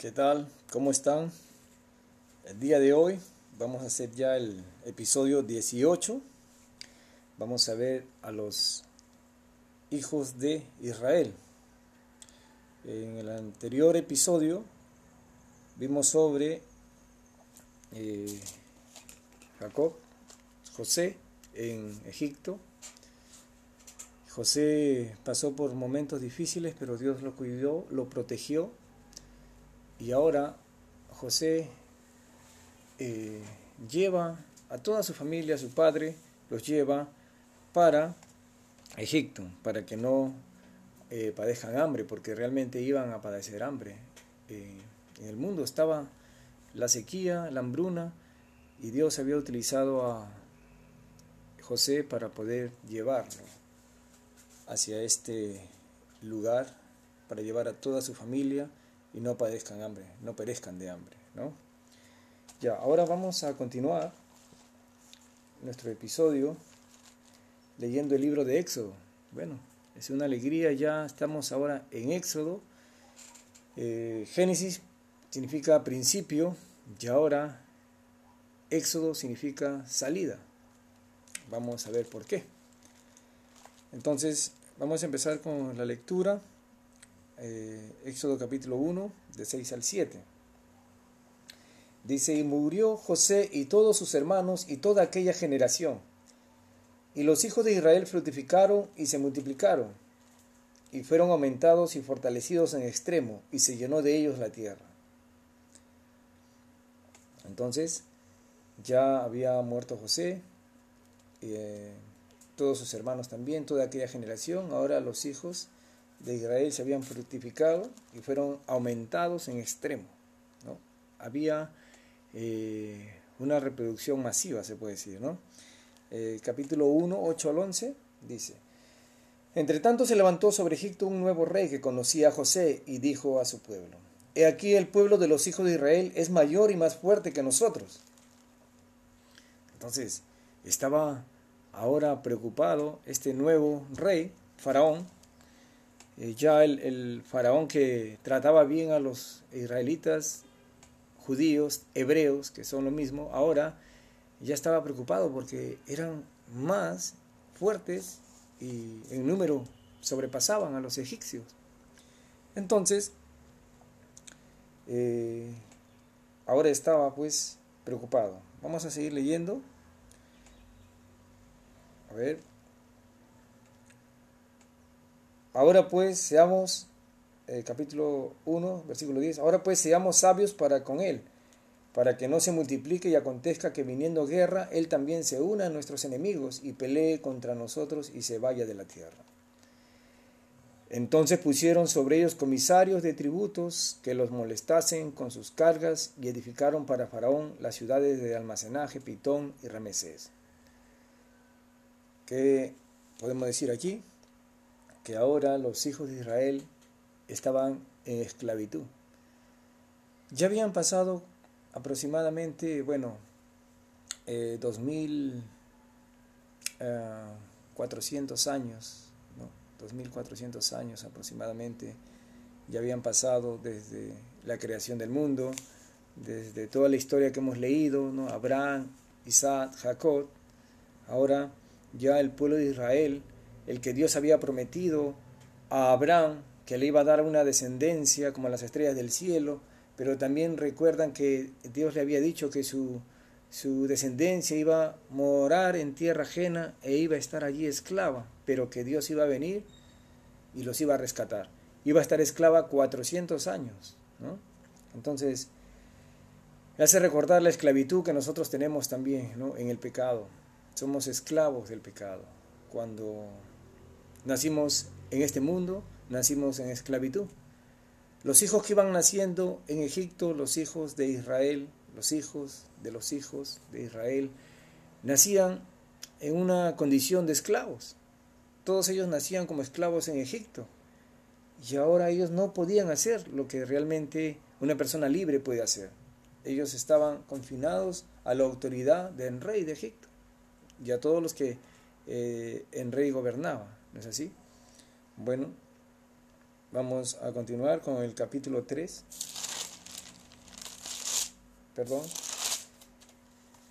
¿Qué tal? ¿Cómo están? El día de hoy vamos a hacer ya el episodio 18. Vamos a ver a los hijos de Israel. En el anterior episodio vimos sobre eh, Jacob, José en Egipto. José pasó por momentos difíciles, pero Dios lo cuidó, lo protegió y ahora José eh, lleva a toda su familia, a su padre, los lleva para Egipto, para que no eh, padezcan hambre, porque realmente iban a padecer hambre. Eh, en el mundo estaba la sequía, la hambruna, y Dios había utilizado a José para poder llevarlo hacia este lugar, para llevar a toda su familia y no padezcan hambre, no perezcan de hambre, ¿no? Ya, ahora vamos a continuar nuestro episodio leyendo el libro de Éxodo. Bueno, es una alegría, ya estamos ahora en Éxodo. Eh, Génesis significa principio y ahora Éxodo significa salida. Vamos a ver por qué. Entonces, vamos a empezar con la lectura eh, Éxodo capítulo 1, de 6 al 7. Dice, y murió José y todos sus hermanos y toda aquella generación. Y los hijos de Israel fructificaron y se multiplicaron, y fueron aumentados y fortalecidos en extremo, y se llenó de ellos la tierra. Entonces, ya había muerto José, eh, todos sus hermanos también, toda aquella generación, ahora los hijos de Israel se habían fructificado y fueron aumentados en extremo. ¿no? Había eh, una reproducción masiva, se puede decir. ¿no? Capítulo 1, 8 al 11 dice, Entre tanto se levantó sobre Egipto un nuevo rey que conocía a José y dijo a su pueblo, He aquí el pueblo de los hijos de Israel es mayor y más fuerte que nosotros. Entonces, estaba ahora preocupado este nuevo rey, Faraón, eh, ya el, faraón que trataba bien a los israelitas, judíos, hebreos, que son lo mismo, ahora ya estaba preocupado porque eran más fuertes y en número sobrepasaban a los egipcios. Entonces, eh, ahora estaba pues preocupado. Vamos a seguir leyendo. A ver, Ahora pues seamos, eh, capítulo 1, versículo 10, ahora pues seamos sabios para con él, para que no se multiplique y acontezca que viniendo guerra, él también se una a nuestros enemigos y pelee contra nosotros y se vaya de la tierra. Entonces pusieron sobre ellos comisarios de tributos que los molestasen con sus cargas y edificaron para Faraón las ciudades de almacenaje, Pitón y Ramesés. ¿Qué podemos decir aquí? Que ahora los hijos de Israel estaban en esclavitud. Ya habían pasado aproximadamente, bueno, eh, 2400 eh, años, ¿no? 2400 años aproximadamente, ya habían pasado desde la creación del mundo, desde toda la historia que hemos leído, ¿no? Abraham, Isaac, Jacob, ahora ya el pueblo de Israel el que Dios había prometido a Abraham, que le iba a dar una descendencia como las estrellas del cielo, pero también recuerdan que Dios le había dicho que su, descendencia iba a morar en tierra ajena e iba a estar allí esclava, pero que Dios iba a venir y los iba a rescatar. Iba a estar esclava 400 años. Entonces, hace recordar la esclavitud que nosotros tenemos también en el pecado. Somos esclavos del pecado. Cuando Nacimos en este mundo, nacimos en esclavitud. Los hijos que iban naciendo en Egipto, los hijos de Israel, los hijos de los hijos de Israel, nacían en una condición de esclavos. Todos ellos nacían como esclavos en Egipto. Y ahora ellos no podían hacer lo que realmente una persona libre puede hacer. Ellos estaban confinados a la autoridad del rey de Egipto y a todos los que eh, el rey gobernaba. ¿No es así? Bueno, vamos a continuar con el capítulo 3. perdón.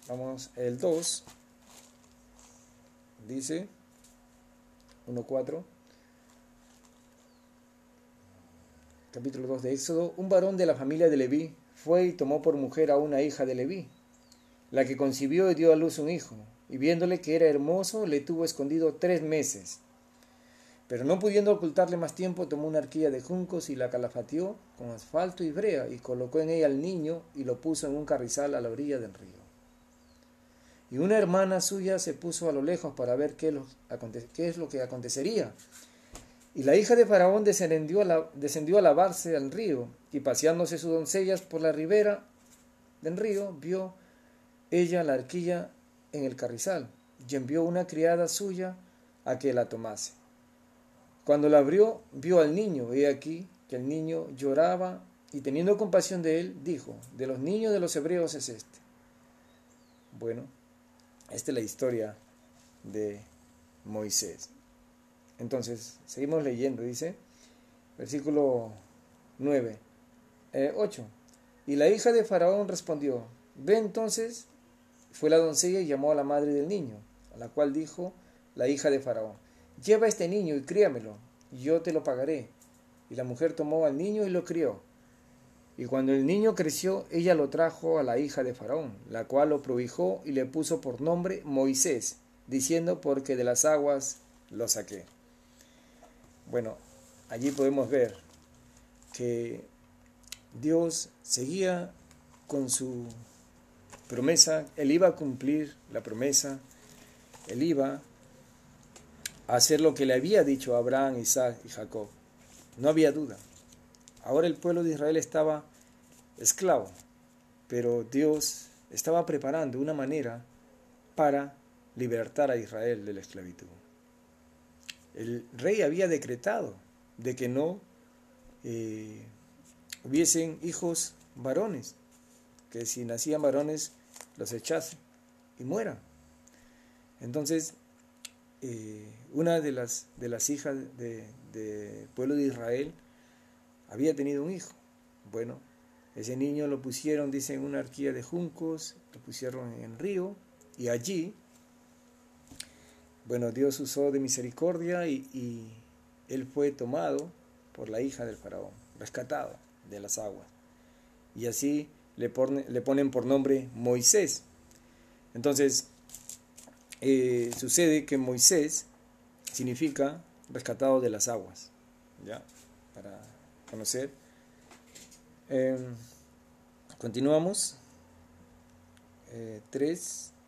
Vamos, el 2 dice 1.4. Capítulo 2 de Éxodo. Un varón de la familia de Leví fue y tomó por mujer a una hija de Leví, la que concibió y dio a luz un hijo, y viéndole que era hermoso, le tuvo escondido tres meses. Pero no pudiendo ocultarle más tiempo, tomó una arquilla de juncos y la calafateó con asfalto y brea, y colocó en ella al niño y lo puso en un carrizal a la orilla del río. Y una hermana suya se puso a lo lejos para ver qué, es lo que acontecería. Y la hija de Faraón descendió a, descendió a lavarse al río, y paseándose sus doncellas por la ribera del río, vio ella la arquilla en el carrizal, y envió una criada suya a que la tomase. Cuando la abrió, vio al niño, he aquí que el niño lloraba y teniendo compasión de él, dijo, de los niños de los hebreos es este. Bueno, esta es la historia de Moisés. Entonces, seguimos leyendo, dice, versículo 9, 8. Eh, y la hija de Faraón respondió, ve entonces, fue la doncella y llamó a la madre del niño, a la cual dijo la hija de Faraón, lleva este niño y críamelo, y yo te lo pagaré. Y la mujer tomó al niño y lo crió. Y cuando el niño creció, ella lo trajo a la hija de Faraón, la cual lo prohijó y le puso por nombre Moisés, diciendo, porque de las aguas lo saqué. Bueno, allí podemos ver que Dios seguía con su promesa, Él iba a cumplir la promesa, Él iba hacer lo que le había dicho a Abraham, Isaac y Jacob. No había duda. Ahora el pueblo de Israel estaba esclavo, pero Dios estaba preparando una manera para libertar a Israel de la esclavitud. El rey había decretado de que no eh, hubiesen hijos varones, que si nacían varones los echase y mueran. Entonces eh, una de las, de las hijas del de pueblo de Israel había tenido un hijo. Bueno, ese niño lo pusieron, dice, en una arquía de juncos, lo pusieron en el río y allí, bueno, Dios usó de misericordia y, él fue tomado por la hija del faraón, rescatado de las aguas. Y así le, le ponen por nombre Moisés. Entonces, eh, sucede que Moisés significa rescatado de las aguas, ¿ya? Para conocer. Em, continuamos. 3. Eh,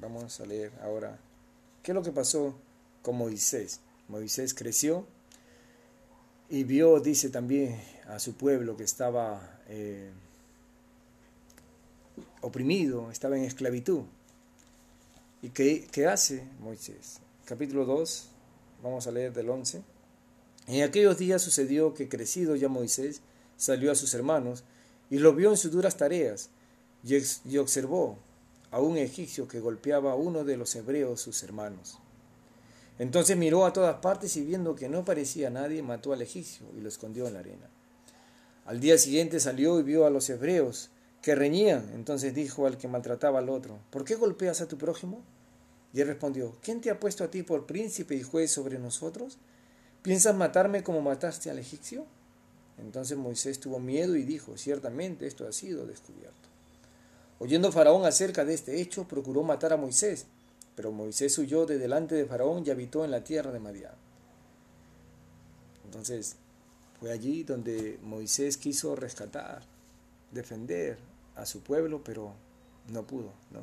Vamos a leer ahora qué es lo que pasó con Moisés. Moisés creció y vio, dice también, a su pueblo que estaba eh, oprimido, estaba en esclavitud. ¿Y qué, qué hace Moisés? Capítulo 2, vamos a leer del 11. En aquellos días sucedió que crecido ya Moisés salió a sus hermanos y los vio en sus duras tareas y, y observó a un egipcio que golpeaba a uno de los hebreos sus hermanos. Entonces miró a todas partes y viendo que no parecía nadie, mató al egipcio y lo escondió en la arena. Al día siguiente salió y vio a los hebreos que reñían. Entonces dijo al que maltrataba al otro, ¿por qué golpeas a tu prójimo? Y él respondió, ¿quién te ha puesto a ti por príncipe y juez sobre nosotros? ¿Piensas matarme como mataste al egipcio? Entonces Moisés tuvo miedo y dijo, ciertamente esto ha sido descubierto. Oyendo Faraón acerca de este hecho, procuró matar a Moisés, pero Moisés huyó de delante de Faraón y habitó en la tierra de Madián. Entonces, fue allí donde Moisés quiso rescatar, defender a su pueblo, pero no pudo, ¿no?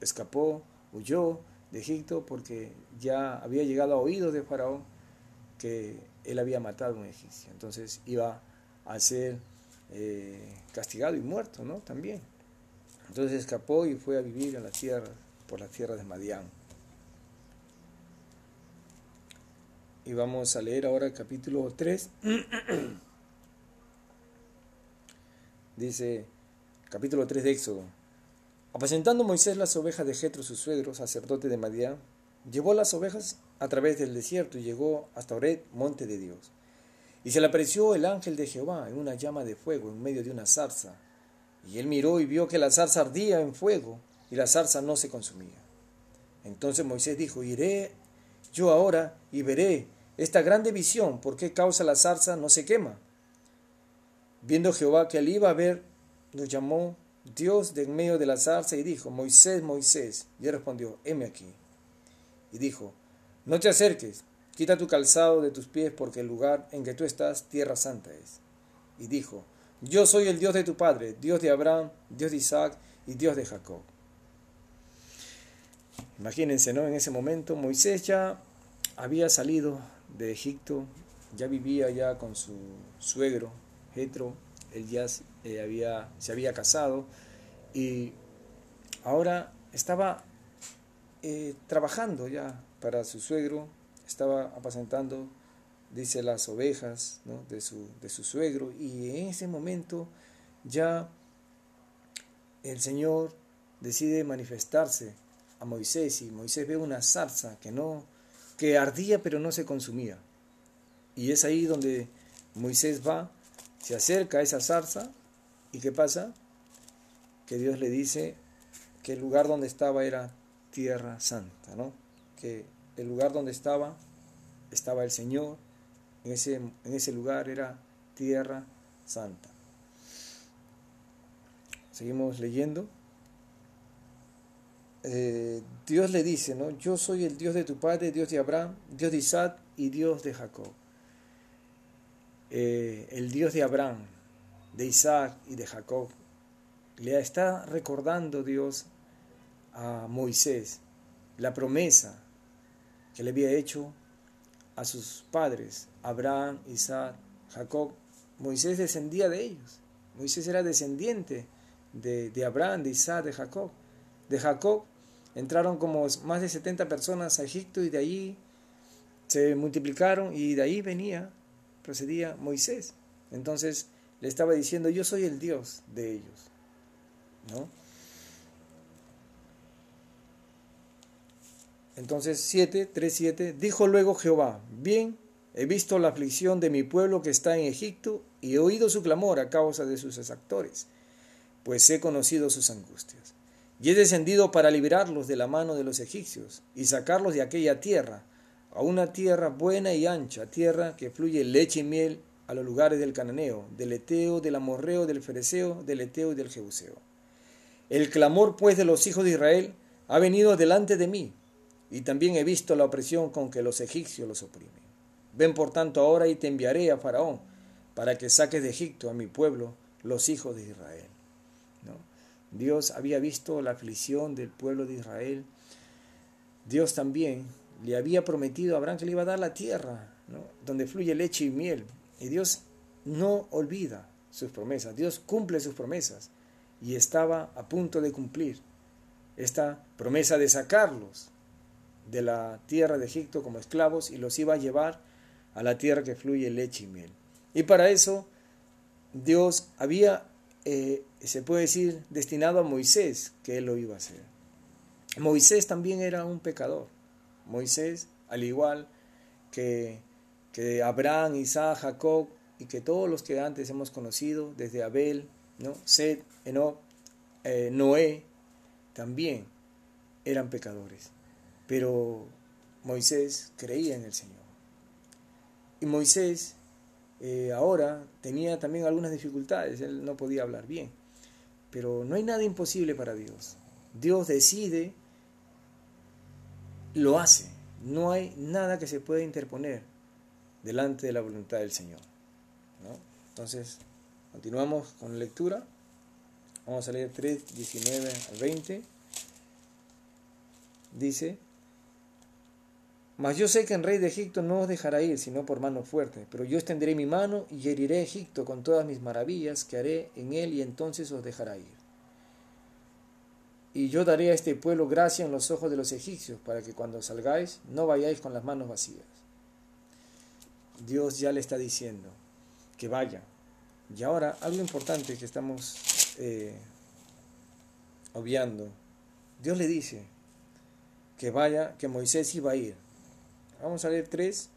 Escapó, huyó de Egipto porque ya había llegado a oídos de Faraón que él había matado a un egipcio. Entonces iba a ser eh, castigado y muerto, ¿no? También. Entonces escapó y fue a vivir en la tierra, por la tierra de Madián. Y vamos a leer ahora el capítulo 3. Dice, capítulo 3 de Éxodo. Apacentando Moisés las ovejas de Jetro, su suegro, sacerdote de Madián, llevó las ovejas a través del desierto y llegó hasta Ored, monte de Dios. Y se le apareció el ángel de Jehová en una llama de fuego en medio de una zarza. Y él miró y vio que la zarza ardía en fuego y la zarza no se consumía. Entonces Moisés dijo, iré yo ahora y veré esta grande visión, por qué causa la zarza no se quema. Viendo Jehová que él iba a ver, lo llamó Dios de en medio de la zarza y dijo, Moisés, Moisés. Y él respondió, heme aquí. Y dijo, no te acerques, quita tu calzado de tus pies, porque el lugar en que tú estás, tierra santa es. Y dijo, yo soy el Dios de tu padre, Dios de Abraham, Dios de Isaac y Dios de Jacob. Imagínense, ¿no? En ese momento Moisés ya había salido de Egipto, ya vivía ya con su suegro, Jetro, él ya eh, había, se había casado y ahora estaba eh, trabajando ya para su suegro, estaba apacentando, dice, las ovejas de, su, de su suegro y en ese momento ya el Señor decide manifestarse a Moisés y Moisés ve una zarza que no que ardía pero no se consumía. Y es ahí donde Moisés va, se acerca a esa zarza y ¿qué pasa? Que Dios le dice que el lugar donde estaba era tierra santa, ¿no? Que el lugar donde estaba estaba el Señor, en ese, en ese lugar era tierra santa. Seguimos leyendo. Eh, Dios le dice, ¿no? Yo soy el Dios de tu padre, Dios de Abraham, Dios de Isaac y Dios de Jacob. Eh, el Dios de Abraham, de Isaac y de Jacob. Le está recordando Dios a Moisés la promesa que le había hecho a sus padres, Abraham, Isaac, Jacob. Moisés descendía de ellos. Moisés era descendiente de, de Abraham, de Isaac, de Jacob. De Jacob entraron como más de 70 personas a Egipto y de ahí se multiplicaron y de ahí venía, procedía Moisés. Entonces le estaba diciendo, yo soy el Dios de ellos. ¿No? Entonces 7, 3, 7, dijo luego Jehová, bien, he visto la aflicción de mi pueblo que está en Egipto y he oído su clamor a causa de sus exactores, pues he conocido sus angustias. Y he descendido para liberarlos de la mano de los egipcios y sacarlos de aquella tierra, a una tierra buena y ancha, tierra que fluye leche y miel a los lugares del cananeo, del eteo, del amorreo, del fereceo, del eteo y del jebuseo. El clamor pues de los hijos de Israel ha venido delante de mí, y también he visto la opresión con que los egipcios los oprimen. Ven por tanto ahora y te enviaré a Faraón, para que saques de Egipto a mi pueblo, los hijos de Israel. Dios había visto la aflicción del pueblo de Israel. Dios también le había prometido a Abraham que le iba a dar la tierra, donde fluye leche y miel. Y Dios no olvida sus promesas, Dios cumple sus promesas. Y estaba a punto de cumplir esta promesa de sacarlos de la tierra de Egipto como esclavos y los iba a llevar a la tierra que fluye leche y miel. Y para eso Dios había eh, se puede decir, destinado a Moisés, que él lo iba a hacer. Moisés también era un pecador. Moisés, al igual que, que Abraham, Isaac, Jacob y que todos los que antes hemos conocido, desde Abel, ¿no? Sed, Enoch, eh, Noé, también eran pecadores. Pero Moisés creía en el Señor. Y Moisés eh, ahora tenía también algunas dificultades, él no podía hablar bien, pero no hay nada imposible para Dios. Dios decide, lo hace, no hay nada que se pueda interponer delante de la voluntad del Señor. Entonces, continuamos con la lectura. Vamos a leer 3, 19 al 20. Dice, mas yo sé que el rey de Egipto no os dejará ir, sino por mano fuerte. Pero yo extenderé mi mano y heriré a Egipto con todas mis maravillas que haré en él, y entonces os dejará ir. Y yo daré a este pueblo gracia en los ojos de los egipcios, para que cuando salgáis no vayáis con las manos vacías. Dios ya le está diciendo que vaya. Y ahora, algo importante que estamos eh, obviando. Dios le dice que vaya, que Moisés iba a ir Vamos a leer 3,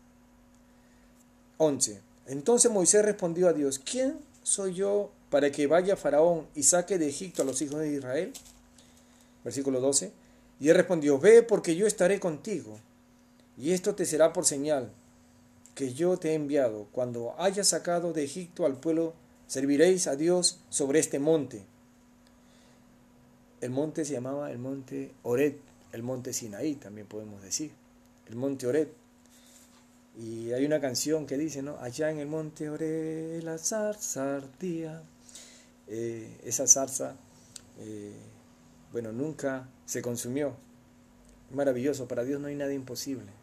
11. Entonces Moisés respondió a Dios, ¿quién soy yo para que vaya Faraón y saque de Egipto a los hijos de Israel? Versículo 12. Y él respondió, ve porque yo estaré contigo, y esto te será por señal que yo te he enviado. Cuando hayas sacado de Egipto al pueblo, serviréis a Dios sobre este monte. El monte se llamaba el monte Ored, el monte Sinaí también podemos decir, el monte Ored. Y hay una canción que dice, ¿no? Allá en el monte Ored la zarza ardía. Eh, esa zarza, eh, bueno, nunca se consumió. Maravilloso, para Dios no hay nada imposible.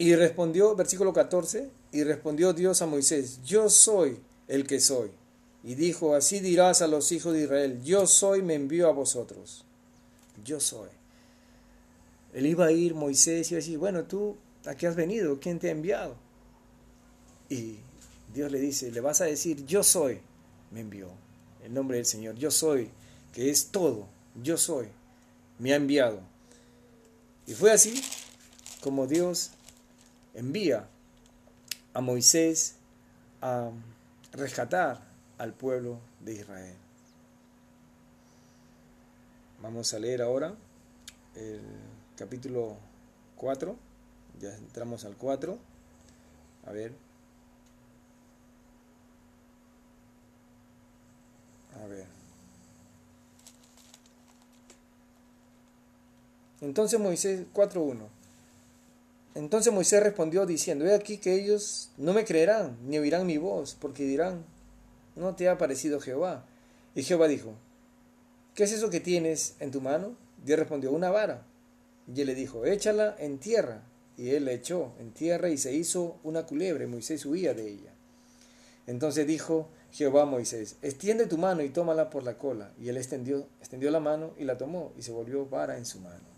Y respondió, versículo 14, y respondió Dios a Moisés, yo soy el que soy. Y dijo, así dirás a los hijos de Israel, yo soy, me envío a vosotros. Yo soy. Él iba a ir, Moisés, y iba bueno, tú, ¿a qué has venido? ¿Quién te ha enviado? Y Dios le dice, le vas a decir, yo soy, me envió. El nombre del Señor, yo soy, que es todo, yo soy, me ha enviado. Y fue así como Dios envía a Moisés a rescatar al pueblo de Israel. Vamos a leer ahora el capítulo 4, ya entramos al 4, a ver. A ver. Entonces Moisés 4.1. Entonces Moisés respondió diciendo, he aquí que ellos no me creerán, ni oirán mi voz, porque dirán, no te ha parecido Jehová. Y Jehová dijo, ¿qué es eso que tienes en tu mano? Dios respondió, una vara. Y él le dijo, échala en tierra. Y él la echó en tierra y se hizo una culebra, y Moisés huía de ella. Entonces dijo Jehová a Moisés, extiende tu mano y tómala por la cola. Y él extendió, extendió la mano y la tomó, y se volvió vara en su mano.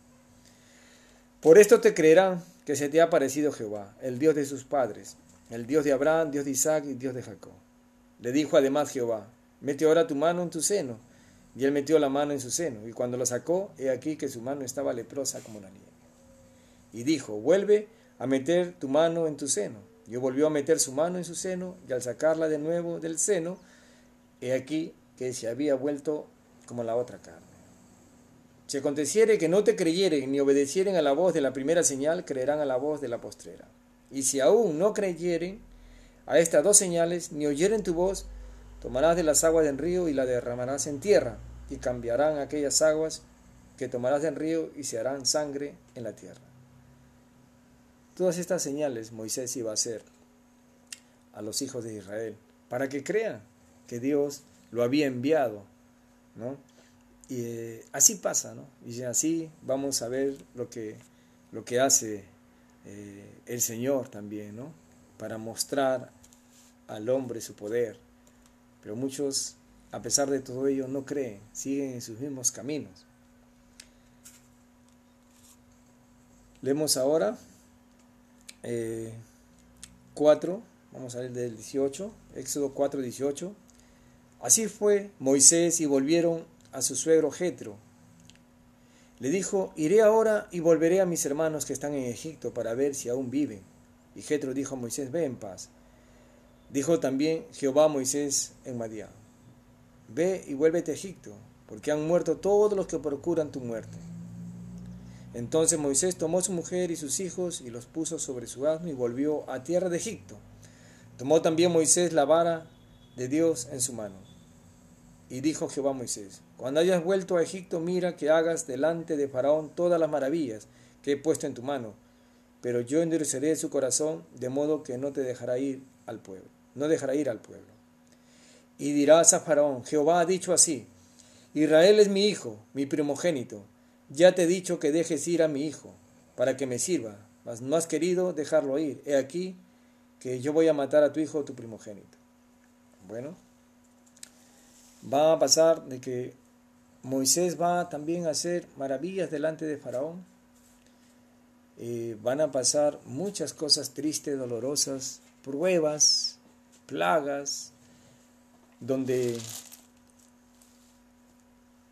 Por esto te creerán que se te ha parecido Jehová, el Dios de sus padres, el Dios de Abraham, Dios de Isaac y Dios de Jacob. Le dijo además Jehová, mete ahora tu mano en tu seno. Y él metió la mano en su seno, y cuando lo sacó, he aquí que su mano estaba leprosa como la nieve. Y dijo, vuelve a meter tu mano en tu seno. Y volvió a meter su mano en su seno, y al sacarla de nuevo del seno, he aquí que se había vuelto como la otra carne. Si aconteciere que no te creyeren ni obedecieren a la voz de la primera señal, creerán a la voz de la postrera. Y si aún no creyeren a estas dos señales, ni oyeren tu voz, tomarás de las aguas del río y la derramarás en tierra, y cambiarán aquellas aguas que tomarás del río y se harán sangre en la tierra. Todas estas señales Moisés iba a hacer a los hijos de Israel, para que crean que Dios lo había enviado, ¿no? Y eh, así pasa, ¿no? Y así vamos a ver lo que, lo que hace eh, el Señor también, ¿no? Para mostrar al hombre su poder. Pero muchos, a pesar de todo ello, no creen, siguen en sus mismos caminos. Leemos ahora 4, eh, vamos a ver del 18, Éxodo 4, 18. Así fue Moisés y volvieron a su suegro Jetro. Le dijo, iré ahora y volveré a mis hermanos que están en Egipto para ver si aún viven. Y Jetro dijo a Moisés, ve en paz. Dijo también Jehová a Moisés en Madián, ve y vuélvete a Egipto, porque han muerto todos los que procuran tu muerte. Entonces Moisés tomó su mujer y sus hijos y los puso sobre su asno y volvió a tierra de Egipto. Tomó también Moisés la vara de Dios en su mano. Y dijo Jehová a Moisés, cuando hayas vuelto a Egipto, mira que hagas delante de Faraón todas las maravillas que he puesto en tu mano, pero yo endureceré su corazón de modo que no te dejará ir al pueblo, no dejará ir al pueblo. Y dirás a Faraón, Jehová ha dicho así, Israel es mi hijo, mi primogénito, ya te he dicho que dejes ir a mi hijo, para que me sirva, mas no has querido dejarlo ir. He aquí que yo voy a matar a tu hijo, tu primogénito. Bueno, va a pasar de que Moisés va también a hacer maravillas delante de Faraón. Eh, van a pasar muchas cosas tristes, dolorosas, pruebas, plagas, donde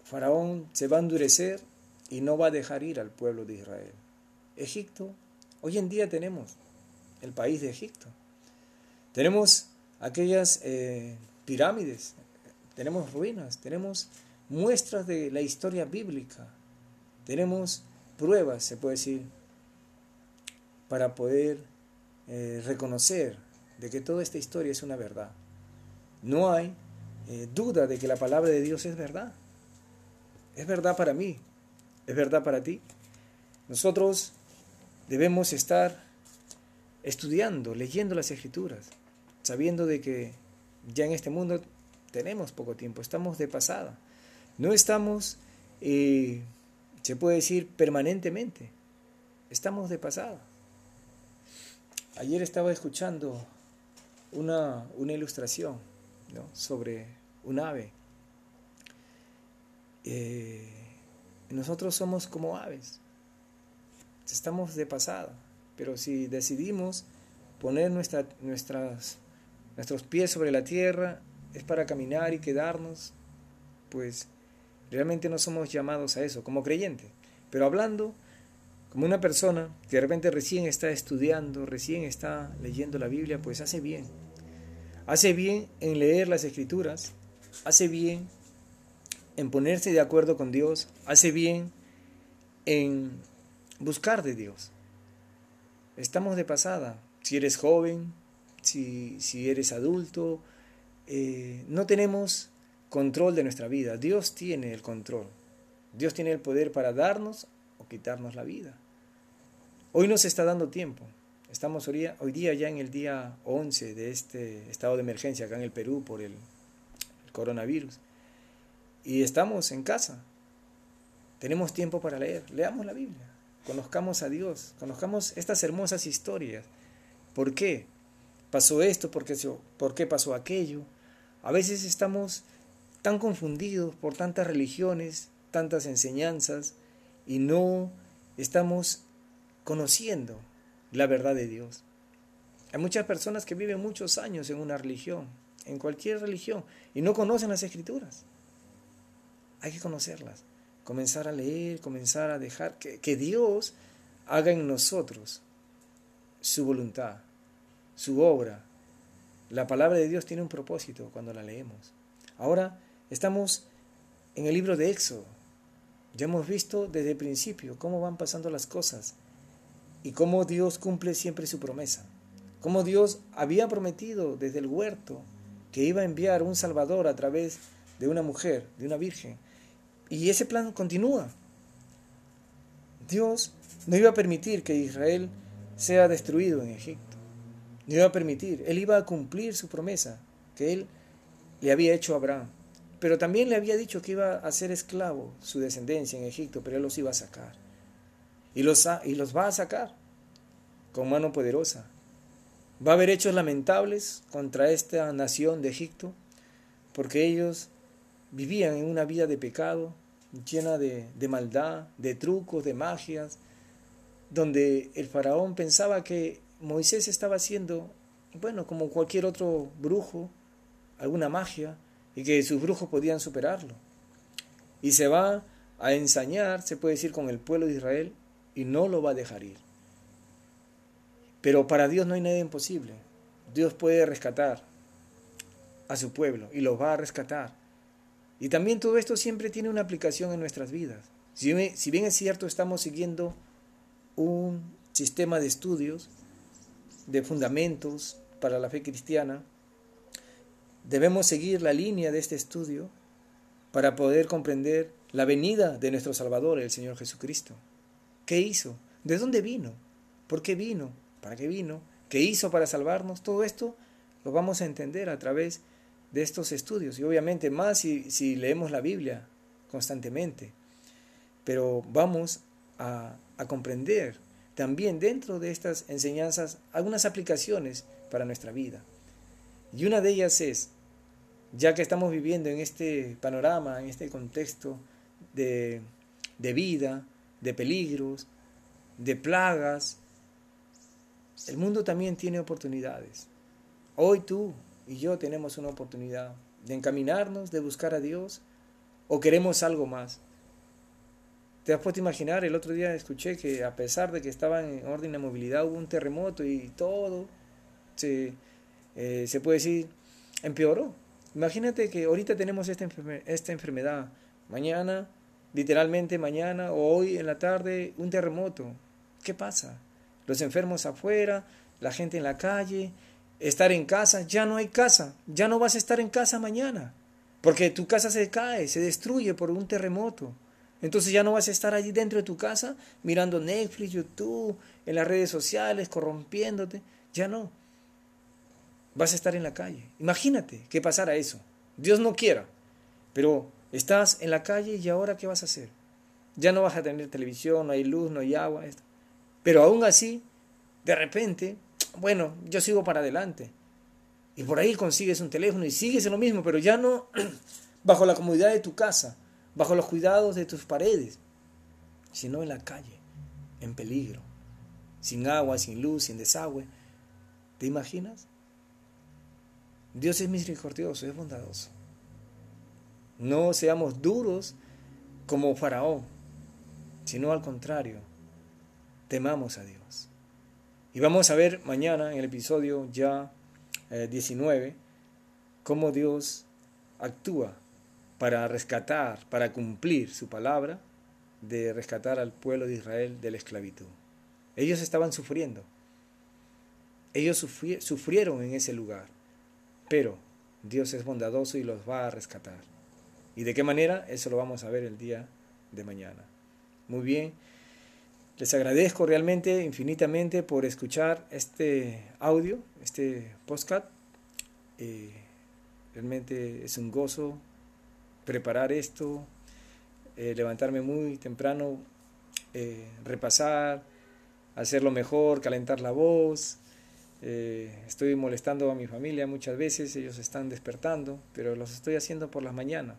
Faraón se va a endurecer y no va a dejar ir al pueblo de Israel. Egipto, hoy en día tenemos el país de Egipto. Tenemos aquellas eh, pirámides, tenemos ruinas, tenemos muestras de la historia bíblica, tenemos pruebas, se puede decir, para poder eh, reconocer de que toda esta historia es una verdad. No hay eh, duda de que la palabra de Dios es verdad. Es verdad para mí, es verdad para ti. Nosotros debemos estar estudiando, leyendo las escrituras, sabiendo de que ya en este mundo tenemos poco tiempo, estamos de pasada. No estamos, eh, se puede decir, permanentemente, estamos de pasada. Ayer estaba escuchando una, una ilustración sobre un ave. Eh, nosotros somos como aves, estamos de pasada, pero si decidimos poner nuestra, nuestras, nuestros pies sobre la tierra, es para caminar y quedarnos, pues realmente no somos llamados a eso como creyentes. Pero hablando como una persona que de repente recién está estudiando, recién está leyendo la Biblia, pues hace bien. Hace bien en leer las escrituras, hace bien en ponerse de acuerdo con Dios, hace bien en buscar de Dios. Estamos de pasada. Si eres joven, si, si eres adulto, eh, no tenemos control de nuestra vida. Dios tiene el control. Dios tiene el poder para darnos o quitarnos la vida. Hoy nos está dando tiempo. Estamos hoy día, ya en el día 11 de este estado de emergencia acá en el Perú por el, el coronavirus. Y estamos en casa. Tenemos tiempo para leer. Leamos la Biblia. Conozcamos a Dios. Conozcamos estas hermosas historias. ¿Por qué? pasó esto, por qué, por qué pasó aquello. A veces estamos tan confundidos por tantas religiones, tantas enseñanzas, y no estamos conociendo la verdad de Dios. Hay muchas personas que viven muchos años en una religión, en cualquier religión, y no conocen las escrituras. Hay que conocerlas, comenzar a leer, comenzar a dejar que, que Dios haga en nosotros su voluntad, su obra. La palabra de Dios tiene un propósito cuando la leemos. Ahora estamos en el libro de Éxodo. Ya hemos visto desde el principio cómo van pasando las cosas y cómo Dios cumple siempre su promesa. Cómo Dios había prometido desde el huerto que iba a enviar un Salvador a través de una mujer, de una virgen. Y ese plan continúa. Dios no iba a permitir que Israel sea destruido en Egipto. No iba a permitir. Él iba a cumplir su promesa que él le había hecho a Abraham. Pero también le había dicho que iba a ser esclavo su descendencia en Egipto, pero él los iba a sacar. Y los, y los va a sacar con mano poderosa. Va a haber hechos lamentables contra esta nación de Egipto, porque ellos vivían en una vida de pecado, llena de, de maldad, de trucos, de magias, donde el faraón pensaba que Moisés estaba haciendo, bueno, como cualquier otro brujo, alguna magia, y que sus brujos podían superarlo. Y se va a ensañar, se puede decir, con el pueblo de Israel, y no lo va a dejar ir. Pero para Dios no hay nada imposible. Dios puede rescatar a su pueblo y los va a rescatar. Y también todo esto siempre tiene una aplicación en nuestras vidas. Si bien es cierto, estamos siguiendo un sistema de estudios, de fundamentos para la fe cristiana, debemos seguir la línea de este estudio para poder comprender la venida de nuestro Salvador, el Señor Jesucristo. ¿Qué hizo? ¿De dónde vino? ¿Por qué vino? ¿Para qué vino? ¿Qué hizo para salvarnos? Todo esto lo vamos a entender a través de estos estudios y obviamente más si, si leemos la Biblia constantemente. Pero vamos a, a comprender también dentro de estas enseñanzas algunas aplicaciones para nuestra vida. Y una de ellas es, ya que estamos viviendo en este panorama, en este contexto de, de vida, de peligros, de plagas, el mundo también tiene oportunidades. Hoy tú y yo tenemos una oportunidad de encaminarnos, de buscar a Dios, o queremos algo más. ¿Te has puesto a imaginar? El otro día escuché que a pesar de que estaban en orden de movilidad hubo un terremoto y todo se, eh, se puede decir empeoró. Imagínate que ahorita tenemos esta, esta enfermedad, mañana, literalmente mañana o hoy en la tarde, un terremoto. ¿Qué pasa? Los enfermos afuera, la gente en la calle, estar en casa, ya no hay casa, ya no vas a estar en casa mañana, porque tu casa se cae, se destruye por un terremoto. Entonces ya no vas a estar allí dentro de tu casa mirando Netflix, YouTube, en las redes sociales, corrompiéndote. Ya no. Vas a estar en la calle. Imagínate que pasara eso. Dios no quiera. Pero estás en la calle y ahora ¿qué vas a hacer? Ya no vas a tener televisión, no hay luz, no hay agua. Pero aún así, de repente, bueno, yo sigo para adelante. Y por ahí consigues un teléfono y sigues en lo mismo, pero ya no bajo la comodidad de tu casa bajo los cuidados de tus paredes, sino en la calle, en peligro, sin agua, sin luz, sin desagüe. ¿Te imaginas? Dios es misericordioso, es bondadoso. No seamos duros como Faraón, sino al contrario, temamos a Dios. Y vamos a ver mañana en el episodio ya 19 eh, cómo Dios actúa para rescatar, para cumplir su palabra de rescatar al pueblo de Israel de la esclavitud. Ellos estaban sufriendo. Ellos sufrieron en ese lugar. Pero Dios es bondadoso y los va a rescatar. ¿Y de qué manera? Eso lo vamos a ver el día de mañana. Muy bien. Les agradezco realmente, infinitamente, por escuchar este audio, este podcast. Eh, realmente es un gozo preparar esto, eh, levantarme muy temprano, eh, repasar, hacerlo mejor, calentar la voz. Eh, estoy molestando a mi familia muchas veces, ellos están despertando, pero los estoy haciendo por las mañanas.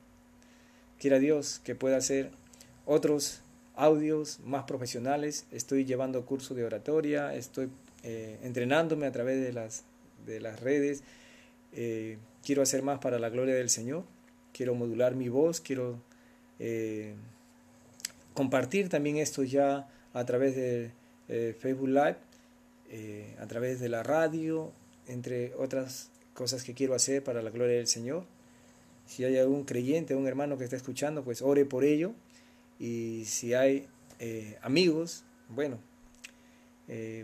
Quiera Dios que pueda hacer otros audios más profesionales. Estoy llevando curso de oratoria, estoy entrenándome a través de las, de las redes. quiero hacer más para la gloria del Señor quiero modular mi voz, quiero eh, compartir también esto ya a través de eh, Facebook Live, eh, a través de la radio, entre otras cosas que quiero hacer para la gloria del Señor. Si hay algún creyente, un hermano que está escuchando, pues ore por ello. Y si hay amigos, bueno,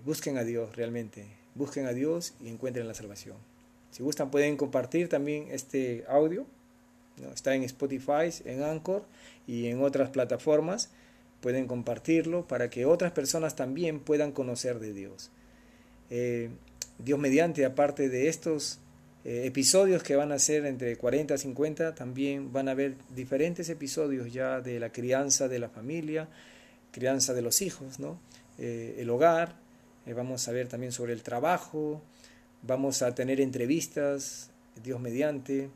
busquen a Dios realmente. Busquen a Dios y encuentren la salvación. Si gustan pueden compartir también este audio Está en Spotify, en Anchor y en otras plataformas. Pueden compartirlo para que otras personas también puedan conocer de Dios. Eh, Dios mediante, aparte de estos eh, episodios que van a ser entre 40 y 50, también van a haber diferentes episodios ya de la crianza de la familia, crianza de los hijos, ¿no? Eh, el hogar, vamos a ver también sobre el trabajo, vamos a tener entrevistas, Dios mediante,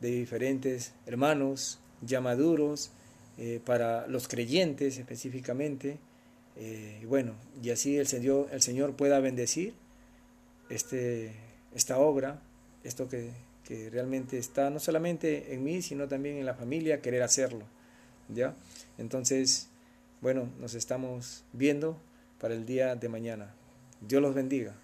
de diferentes hermanos ya maduros, eh, para los creyentes específicamente. Eh, bueno, y así el Señor, el Señor pueda bendecir este, esta obra, esto que, que realmente está no solamente en mí, sino también en la familia, querer hacerlo. ¿ya? Entonces, bueno, nos estamos viendo para el día de mañana. Dios los bendiga.